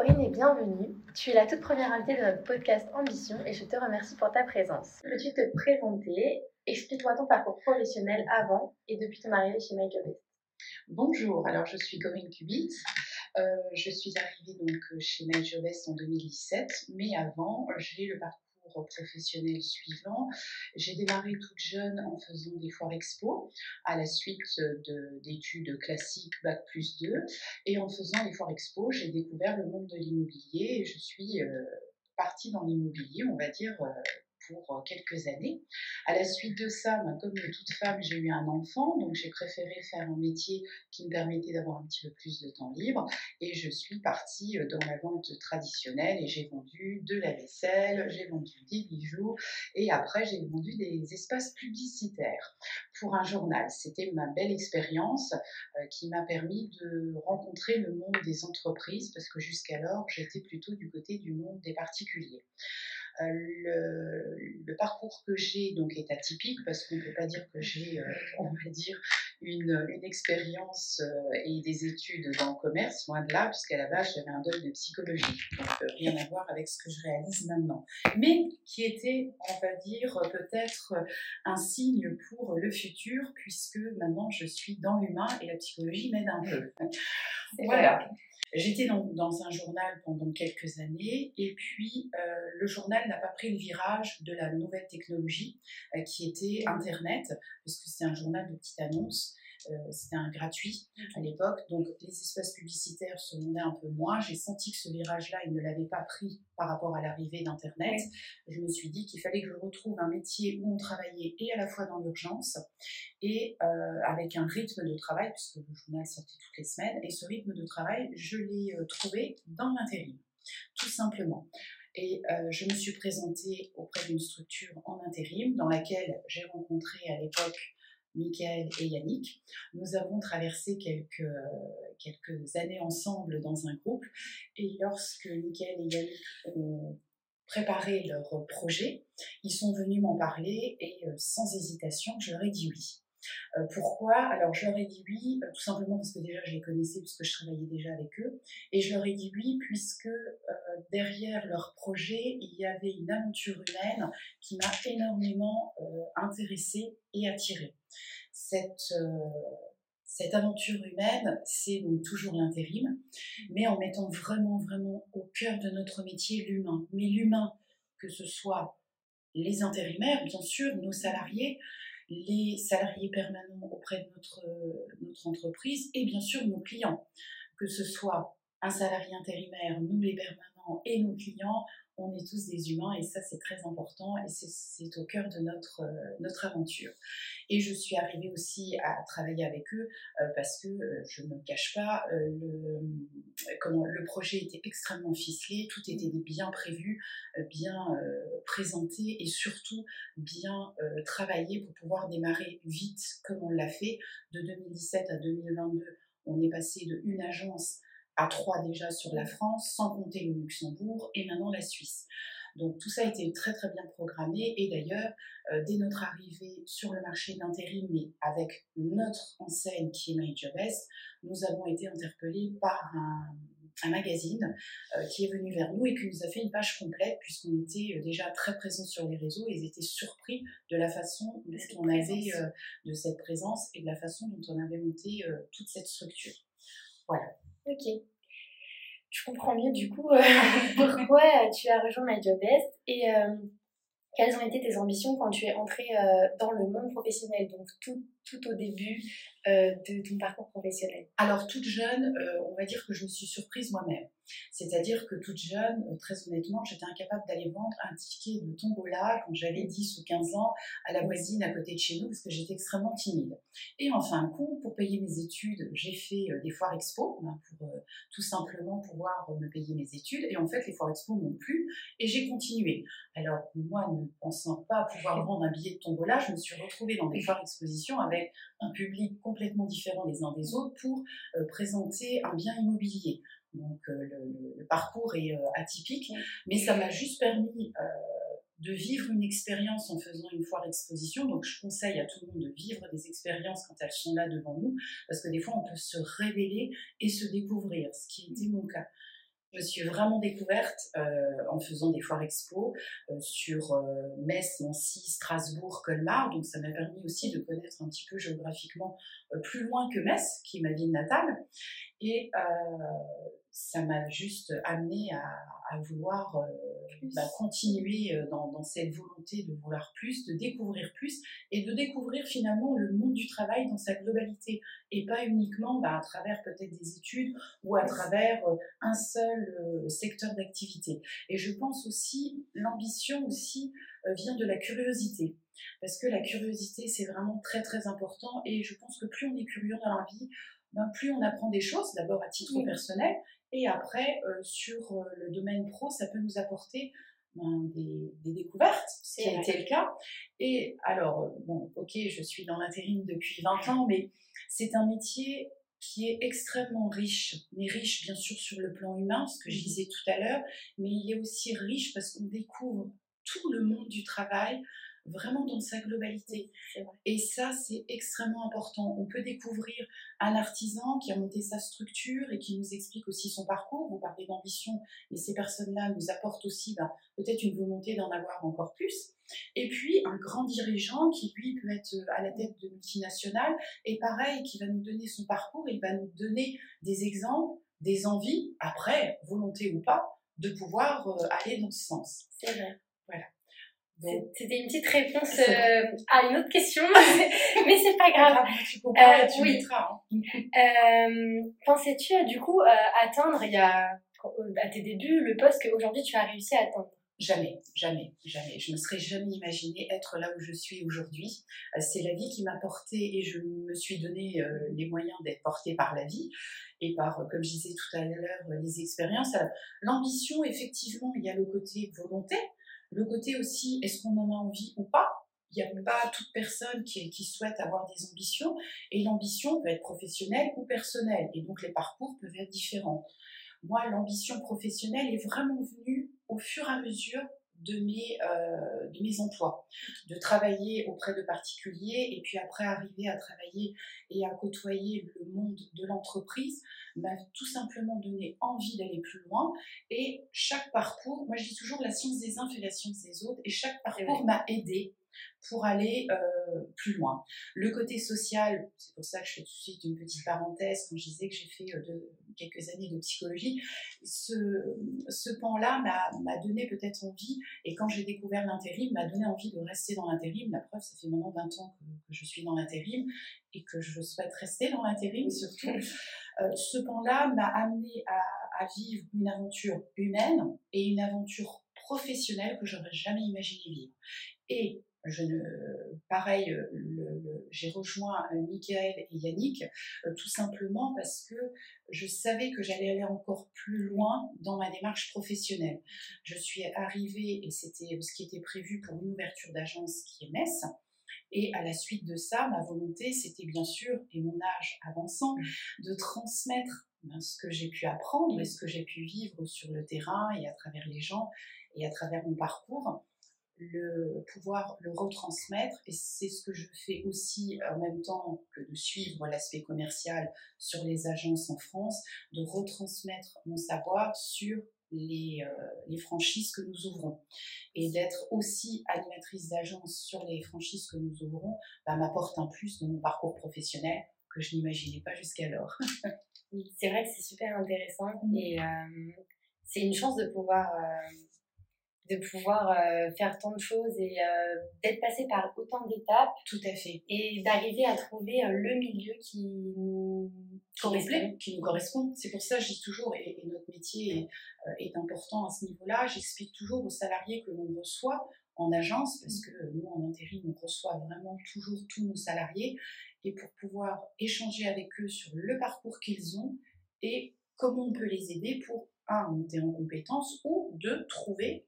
Corinne et bienvenue. Tu es la toute première invitée de notre podcast Ambition et je te remercie pour ta présence. Peux-tu te présenter? Explique-moi ton parcours professionnel avant et depuis ton arrivée chez MyJobBest. Bonjour, alors je suis Corinne Cubit. Euh, je suis arrivée donc chez MyJobBest en 2017, mais avant, j'ai le parcours professionnel suivant. J'ai démarré toute jeune en faisant des foires expo à la suite d'études classiques Bac plus 2. Et en faisant les foires expo, j'ai découvert le monde de l'immobilier et je suis euh, partie dans l'immobilier, on va dire, euh, pour euh, quelques années. À la suite de ça, ben, comme toute femme, j'ai eu un enfant, donc j'ai préféré faire un métier qui me permettait d'avoir un petit peu plus de temps libre. Et je suis partie euh, dans la vente traditionnelle et j'ai vendu de la vaisselle, j'ai vendu des bijoux et après j'ai vendu des espaces publicitaires pour un journal. C'était ma belle expérience euh, qui m'a permis de rencontrer le monde des entreprises parce que jusqu'alors j'étais plutôt du côté du monde des particuliers. Euh, le, le, parcours que j'ai donc est atypique parce qu'on ne peut pas dire que j'ai, euh, on va dire, une, une expérience euh, et des études dans le commerce, loin de là, puisqu'à la base j'avais un doc de psychologie, donc rien à voir avec ce que je réalise maintenant, mais qui était, on va dire, peut-être un signe pour le futur, puisque maintenant je suis dans l'humain et la psychologie m'aide un peu. Voilà. J'étais dans, un journal pendant quelques années et puis euh, le journal n'a pas pris le virage de la nouvelle technologie euh, qui était Internet, parce que c'est un journal de petites annonces c'était un gratuit à l'époque, donc les espaces publicitaires se vendaient un peu moins. J'ai senti que ce virage-là, il ne l'avait pas pris par rapport à l'arrivée d'Internet. Je me suis dit qu'il fallait que je retrouve un métier où on travaillait et à la fois dans l'urgence et euh, avec un rythme de travail, puisque le journal sortait toutes les semaines. Et ce rythme de travail, je l'ai euh, trouvé dans l'intérim, tout simplement. Et je me suis présentée auprès d'une structure en intérim dans laquelle j'ai rencontré à l'époque Michael et Yannick. Nous avons traversé quelques, quelques années ensemble dans un groupe et lorsque Michael et Yannick ont préparé leur projet, ils sont venus m'en parler et euh, sans hésitation, je leur ai dit oui. Euh, pourquoi? Alors je leur ai dit oui, euh, tout simplement parce que déjà je les connaissais, puisque je travaillais déjà avec eux, et je leur ai dit oui puisque derrière leur projet, il y avait une aventure humaine qui m'a énormément intéressée et attirée. Cette, cette aventure humaine, c'est toujours l'intérim, mais en mettant vraiment, vraiment au cœur de notre métier l'humain. Mais l'humain, que ce soit les intérimaires, bien sûr, nos salariés, les salariés permanents auprès de notre, notre entreprise et bien sûr nos clients. Que ce soit un salarié intérimaire, nous les permanents et nos clients, on est tous des humains et ça c'est très important et c'est au cœur de notre, euh, notre aventure. Et je suis arrivée aussi à travailler avec eux euh, parce que euh, je ne me cache pas, le, comment, le projet était extrêmement ficelé, tout était bien prévu, bien présenté et surtout bien travaillé pour pouvoir démarrer vite comme on l'a fait. De 2017 à 2022, on est passé de une agence à trois déjà sur la France, sans compter le Luxembourg et maintenant la Suisse. Donc tout ça a été très très bien programmé et d'ailleurs, euh, dès notre arrivée sur le marché d'intérim, mais avec notre enseigne qui est MyJobS, nous avons été interpellés par un, magazine euh, qui est venu vers nous et qui nous a fait une page complète puisqu'on était euh, déjà très présents sur les réseaux et ils étaient surpris de la façon dont on avait, de cette présence et de la façon dont on avait monté toute cette structure. Voilà. Ok. Je comprends mieux du coup euh, pourquoi tu as rejoint MyJobBest et euh, quelles ont été tes ambitions quand tu es entrée euh, dans le monde professionnel, donc tout, tout au début de ton parcours professionnel? Alors toute jeune, on va dire que je me suis surprise moi-même. C'est-à-dire que toute jeune, euh, très honnêtement, j'étais incapable d'aller vendre un ticket de tombola quand j'avais 10 ou 15 ans à la voisine à côté de chez nous parce que j'étais extrêmement timide. Et en fin de compte, pour payer mes études, j'ai fait euh, des foires expo hein, pour euh, tout simplement pouvoir me payer mes études. Et en fait, les foires expo m'ont plu et j'ai continué. Alors moi, ne pensant pas pouvoir vendre un billet de tombola, je me suis retrouvée dans des foires expositions avec un public complètement différent les uns des autres pour présenter un bien immobilier. Donc euh, le, parcours est euh, atypique, mais ça m'a juste permis euh, de vivre une expérience en faisant une foire exposition. Donc, je conseille à tout le monde de vivre des expériences quand elles sont là devant nous, parce que des fois, on peut se révéler et se découvrir, ce qui était mon cas. Je suis vraiment découverte euh, en faisant des foires expo euh, sur euh, Metz, Nancy, Strasbourg, Colmar. Donc ça m'a permis aussi de connaître un petit peu géographiquement plus loin que Metz, qui est ma ville natale. Et ça m'a juste amené à, à vouloir euh, bah, continuer euh, dans, dans, cette volonté de vouloir plus, de découvrir plus et de découvrir finalement le monde du travail dans sa globalité et pas uniquement bah, à travers peut-être des études ou à travers euh, un seul secteur d'activité. Et je pense aussi, l'ambition aussi vient de la curiosité. Parce que la curiosité, c'est vraiment très très important et je pense que plus on est curieux dans la vie, ben, plus on apprend des choses, d'abord à titre personnel, et après, euh, sur euh, le domaine pro, ça peut nous apporter ben, des, des, découvertes, ce qui a été le cas. Et alors, euh, bon, ok, je suis dans l'intérim depuis 20 ans, mais c'est un métier qui est extrêmement riche, mais riche bien sûr sur le plan humain, ce que je mmh disais tout à l'heure, mais il est aussi riche parce qu'on découvre tout le monde du travail, vraiment dans sa globalité. Et ça, c'est extrêmement important. On peut découvrir un artisan qui a monté sa structure et qui nous explique aussi son parcours. Vous parlez d'ambition, mais ces personnes-là nous apportent aussi ben, peut-être une volonté d'en avoir encore plus. Et puis un grand dirigeant qui, lui, peut être à la tête de multinationales et pareil, qui va nous donner son parcours, il va nous donner des exemples, des envies, après, volonté ou pas, de pouvoir euh, aller dans ce sens. C'est vrai. C'était une petite réponse euh, à une autre question, mais c'est pas grave. Euh, oui. Hein. Euh, Pensais-tu euh, du coup atteindre, il y a, à tes débuts, le poste qu'aujourd'hui tu as réussi à atteindre? Jamais, jamais, jamais. Je ne me serais jamais imaginé être là où je suis aujourd'hui. C'est la vie qui m'a portée et je me suis donné les moyens d'être portée par la vie et par, comme je disais tout à l'heure, les expériences. L'ambition, effectivement, il y a le côté volonté, le côté aussi, est-ce qu'on en a envie ou pas? Il n'y a pas toute personne qui, qui souhaite avoir des ambitions, et l'ambition peut être professionnelle ou personnelle, et donc les parcours peuvent être différents. Moi, l'ambition professionnelle est vraiment venue au fur et à mesure de mes, euh, de mes emplois, de travailler auprès de particuliers et puis après arriver à travailler et à côtoyer le monde de l'entreprise m'a tout simplement donné envie d'aller plus loin. Et chaque parcours, moi je dis toujours la science des uns fait la science des autres et chaque parcours m'a aidé pour aller euh, plus loin. Le côté social, c'est pour ça que je fais tout de suite une petite parenthèse quand je disais que j'ai fait euh, de, quelques années de psychologie. Ce, ce pan-là m'a donné peut-être envie, et quand j'ai découvert l'intérim, m'a donné envie de rester dans l'intérim. La preuve, ça fait maintenant 20 ans que, que, je suis dans l'intérim et que je souhaite rester dans l'intérim surtout. Euh, ce pan-là m'a amené à, à vivre une aventure humaine et une aventure professionnelle que j'aurais jamais imaginé vivre. Et je pareil, euh, j'ai rejoint euh, Michael et Yannick euh, tout simplement parce que je savais que j'allais aller encore plus loin dans ma démarche professionnelle. Je suis arrivée et c'était ce qui était prévu pour une ouverture d'agence qui est Metz. Et à la suite de ça, ma volonté, c'était bien sûr, et mon âge avançant, de transmettre ben, ce que j'ai pu apprendre et ce que j'ai pu vivre sur le terrain et à travers les gens et à travers mon parcours le pouvoir le retransmettre et c'est ce que je fais aussi en même temps que de suivre l'aspect commercial sur les agences en France, de retransmettre mon savoir sur les, euh, les franchises que nous ouvrons et d'être aussi animatrice d'agence sur les franchises que nous ouvrons bah, m'apporte un plus dans mon parcours professionnel que je n'imaginais pas jusqu'alors. c'est vrai que c'est super intéressant mmh. et euh, c'est une chance de pouvoir euh, de pouvoir euh, faire tant de choses et euh, d'être passé par autant d'étapes. Tout à fait. Et d'arriver à trouver euh, le milieu qui nous correspond. Qui nous correspond. C'est pour ça que je dis toujours, et, notre métier est, est, important à ce niveau-là, j'explique toujours aux salariés que l'on reçoit en agence, parce que nous, en intérim, on reçoit vraiment toujours tous nos salariés, et pour pouvoir échanger avec eux sur le parcours qu'ils ont et comment on peut les aider pour un, monter en compétences ou de trouver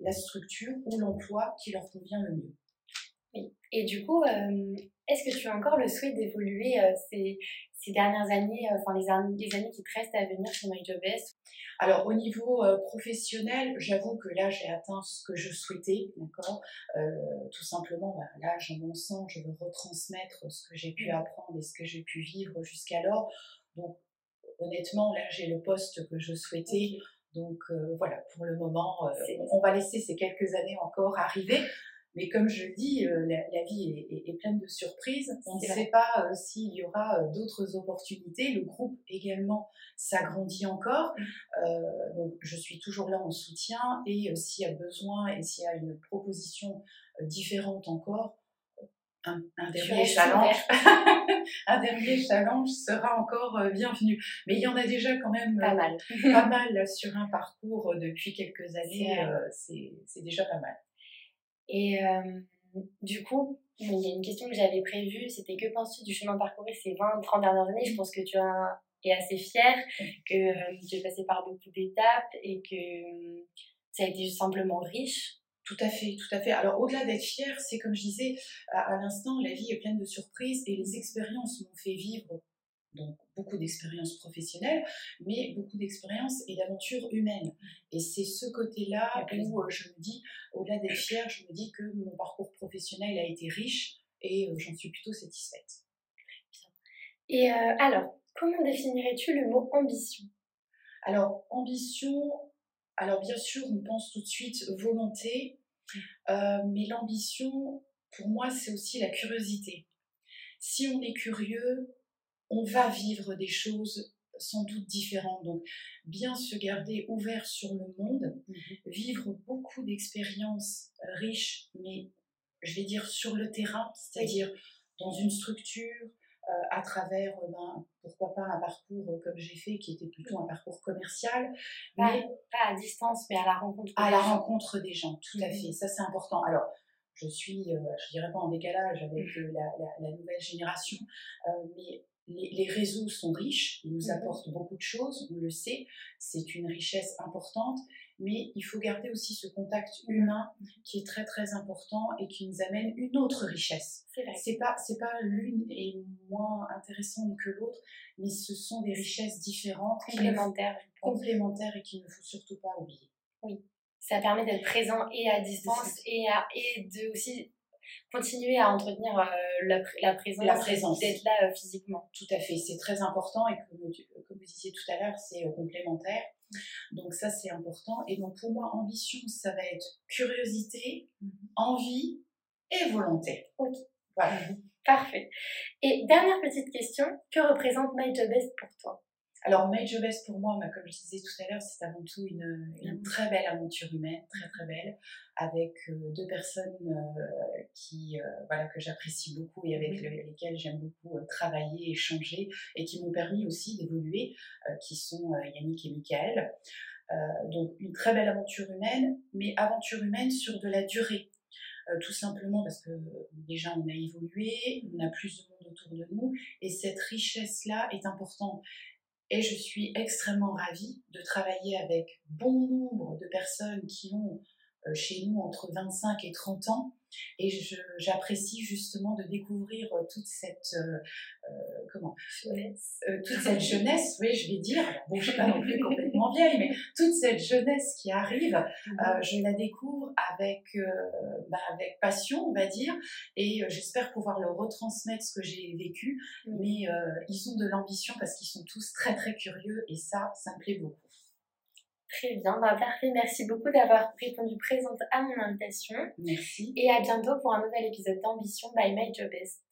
la, structure ou l'emploi qui leur convient le mieux. Oui. Et du coup, euh, est-ce que tu as encore le souhait d'évoluer euh, ces, ces, dernières années, euh, enfin les, les, années qui te restent à venir chez MyJobS? Alors au niveau professionnel, j'avoue que là j'ai atteint ce que je souhaitais, d'accord? Tout simplement, bah, là j'ai mon sang, je veux retransmettre ce que j'ai pu mmh. apprendre et ce que j'ai pu vivre jusqu'alors. Donc honnêtement, là, j'ai le poste que je souhaitais. Donc voilà, pour le moment, on va laisser ces quelques années encore arriver. Mais comme je dis, euh, la, vie est, pleine de surprises. On ne sait pas euh, s'il y aura euh, d'autres opportunités. Le groupe également s'agrandit encore. Mm. donc je suis toujours là en soutien. Et s'il y a besoin et s'il y a une proposition différente encore, un, dernier challenge, un dernier challenge sera encore bienvenu. Mais il y en a déjà quand même pas mal, pas mal sur un parcours depuis quelques années. C'est déjà pas mal. Et euh, du coup, il y a une question que j'avais prévue, c'était que penses-tu du chemin parcouru ces 20, 30 dernières années? Je pense que tu es assez fier, que euh, tu es passé par beaucoup d'étapes et que euh, ça a été simplement riche. Tout à fait, tout à fait. Alors au-delà d'être fier, c'est comme je disais à l'instant, la vie est pleine de surprises et les expériences m'ont fait vivre donc beaucoup d'expériences professionnelles, mais beaucoup d'expériences et d'aventures humaines. Et c'est ce côté-là où euh, je me dis, au-delà d'être fière, je me dis que mon parcours professionnel a été riche et euh, j'en suis plutôt satisfaite. Et euh, alors, comment définirais-tu le mot ambition? Alors, ambition, alors bien sûr, on pense tout de suite volonté, mais l'ambition, pour moi, c'est aussi la curiosité. Si on est curieux, on va vivre des choses sans doute différentes. Donc, bien se garder ouvert sur le monde, mhm. vivre beaucoup d'expériences riches, mais je vais dire sur le terrain, c'est-à-dire dans une structure, euh, à travers, euh, ben, pourquoi pas un parcours euh, comme j'ai fait, qui était plutôt un parcours commercial. mais, pas à distance, mais à la rencontre À la rencontre des gens, tout à fait. Ça, c'est important. Alors, je suis, je dirais pas en décalage avec mhm. la, nouvelle génération, mais les, réseaux sont riches, ils nous mhm. apportent beaucoup de choses, on le sait, c'est une richesse importante, mais il faut garder aussi ce contact humain mhm. qui est très très important et qui nous amène une autre richesse. C'est pas c'est pas l'une est moins intéressante que l'autre, mais ce sont des richesses différentes, complémentaires, complémentaires et qu'il ne faut surtout pas oublier. Oui, ça permet d'être présent et à distance et à et de aussi continuer à entretenir euh, la, la, présence, la présence. d'être là euh, physiquement. Tout à fait, c'est très important et comme, comme vous disiez tout à l'heure, c'est euh, complémentaire. Donc ça, c'est important. Et donc pour moi, ambition, ça va être curiosité, mhm. envie et volonté. Ok. Voilà. Parfait. Et dernière petite question, que représente My Job Best pour toi? Alors, Major Best pour moi, bah, comme je disais tout à l'heure, c'est avant tout une, une, très belle aventure humaine, très très belle, avec euh, deux personnes euh, qui, euh, voilà, que j'apprécie beaucoup et avec lesquelles j'aime beaucoup travailler, échanger et qui m'ont permis aussi d'évoluer, qui sont Yannick et Michael. donc, une très belle aventure humaine, mais aventure humaine sur de la durée. tout simplement parce que déjà on a évolué, on a plus de monde autour de nous et cette richesse-là est importante. Et je suis extrêmement ravie de travailler avec bon nombre de personnes qui ont euh, chez nous entre 25 et 30 ans et j'apprécie justement de découvrir euh, toute cette euh, euh, comment? Jeunesse. toute cette jeunesse, oui, je vais dire. Bon, je suis pas non plus complètement vieille, mais toute cette jeunesse qui arrive, mhm. je la découvre avec bah, avec passion, on va dire, et j'espère pouvoir leur retransmettre ce que j'ai vécu. Mhm. Mais ils ont de l'ambition parce qu'ils sont tous très très curieux et ça, ça me plaît beaucoup. Très bien, bah, parfait. Merci beaucoup d'avoir répondu présente à mon invitation. Merci. Et à bientôt pour un nouvel épisode d'Ambition by My Job Best.